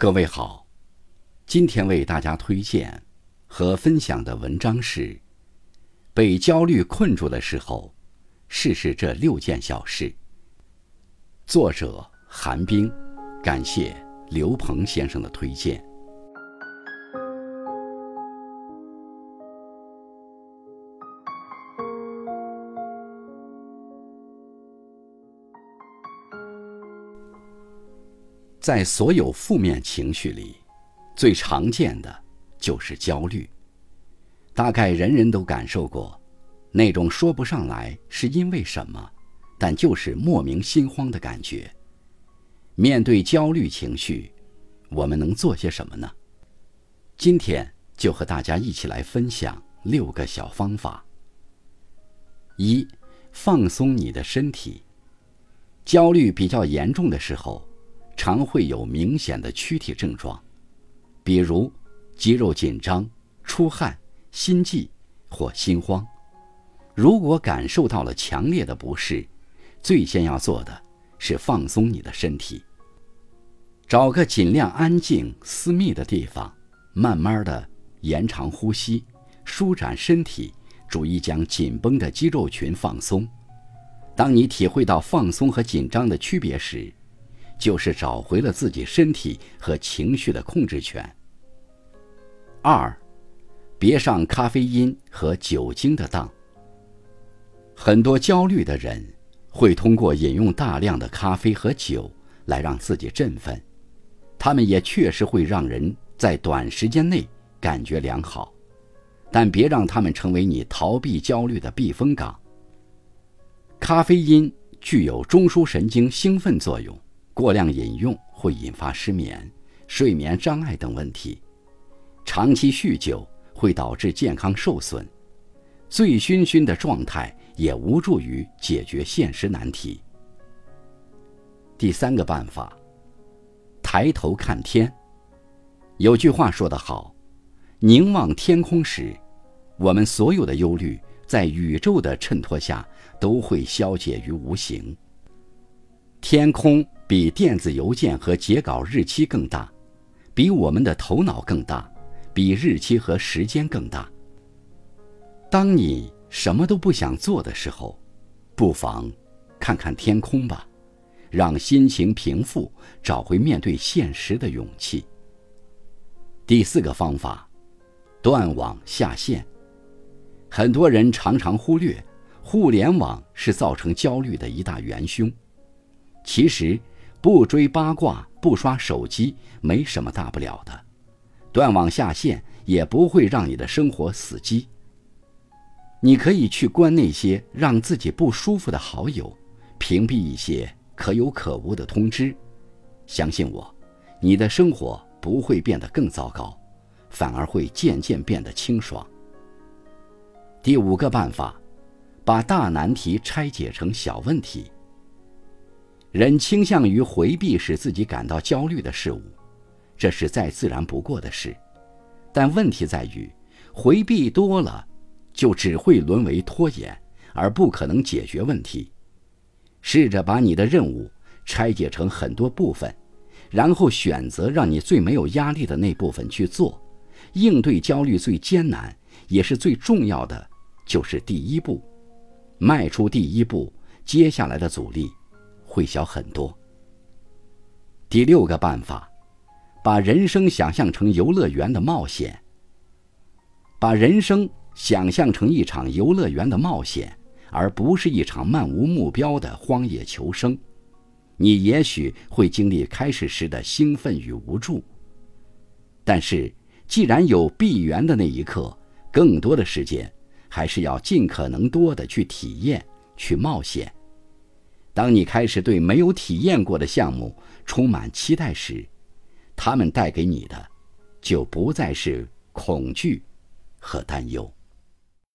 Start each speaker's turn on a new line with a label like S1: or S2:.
S1: 各位好，今天为大家推荐和分享的文章是《被焦虑困住的时候，试试这六件小事》。作者韩冰，感谢刘鹏先生的推荐。在所有负面情绪里，最常见的就是焦虑。大概人人都感受过，那种说不上来是因为什么，但就是莫名心慌的感觉。面对焦虑情绪，我们能做些什么呢？今天就和大家一起来分享六个小方法。一，放松你的身体。焦虑比较严重的时候。常会有明显的躯体症状，比如肌肉紧张、出汗、心悸或心慌。如果感受到了强烈的不适，最先要做的是放松你的身体。找个尽量安静、私密的地方，慢慢的延长呼吸，舒展身体，注意将紧绷的肌肉群放松。当你体会到放松和紧张的区别时，就是找回了自己身体和情绪的控制权。二，别上咖啡因和酒精的当。很多焦虑的人会通过饮用大量的咖啡和酒来让自己振奋，他们也确实会让人在短时间内感觉良好，但别让他们成为你逃避焦虑的避风港。咖啡因具有中枢神经兴奋作用。过量饮用会引发失眠、睡眠障碍等问题；长期酗酒会导致健康受损；醉醺醺的状态也无助于解决现实难题。第三个办法，抬头看天。有句话说得好：“凝望天空时，我们所有的忧虑在宇宙的衬托下都会消解于无形。”天空。比电子邮件和截稿日期更大，比我们的头脑更大，比日期和时间更大。当你什么都不想做的时候，不妨看看天空吧，让心情平复，找回面对现实的勇气。第四个方法，断网下线。很多人常常忽略，互联网是造成焦虑的一大元凶。其实。不追八卦，不刷手机，没什么大不了的。断网下线也不会让你的生活死机。你可以去关那些让自己不舒服的好友，屏蔽一些可有可无的通知。相信我，你的生活不会变得更糟糕，反而会渐渐变得清爽。第五个办法，把大难题拆解成小问题。人倾向于回避使自己感到焦虑的事物，这是再自然不过的事。但问题在于，回避多了，就只会沦为拖延，而不可能解决问题。试着把你的任务拆解成很多部分，然后选择让你最没有压力的那部分去做。应对焦虑最艰难也是最重要的，就是第一步。迈出第一步，接下来的阻力。会小很多。第六个办法，把人生想象成游乐园的冒险。把人生想象成一场游乐园的冒险，而不是一场漫无目标的荒野求生。你也许会经历开始时的兴奋与无助，但是既然有闭园的那一刻，更多的时间还是要尽可能多的去体验、去冒险。当你开始对没有体验过的项目充满期待时，他们带给你的，就不再是恐惧和担忧。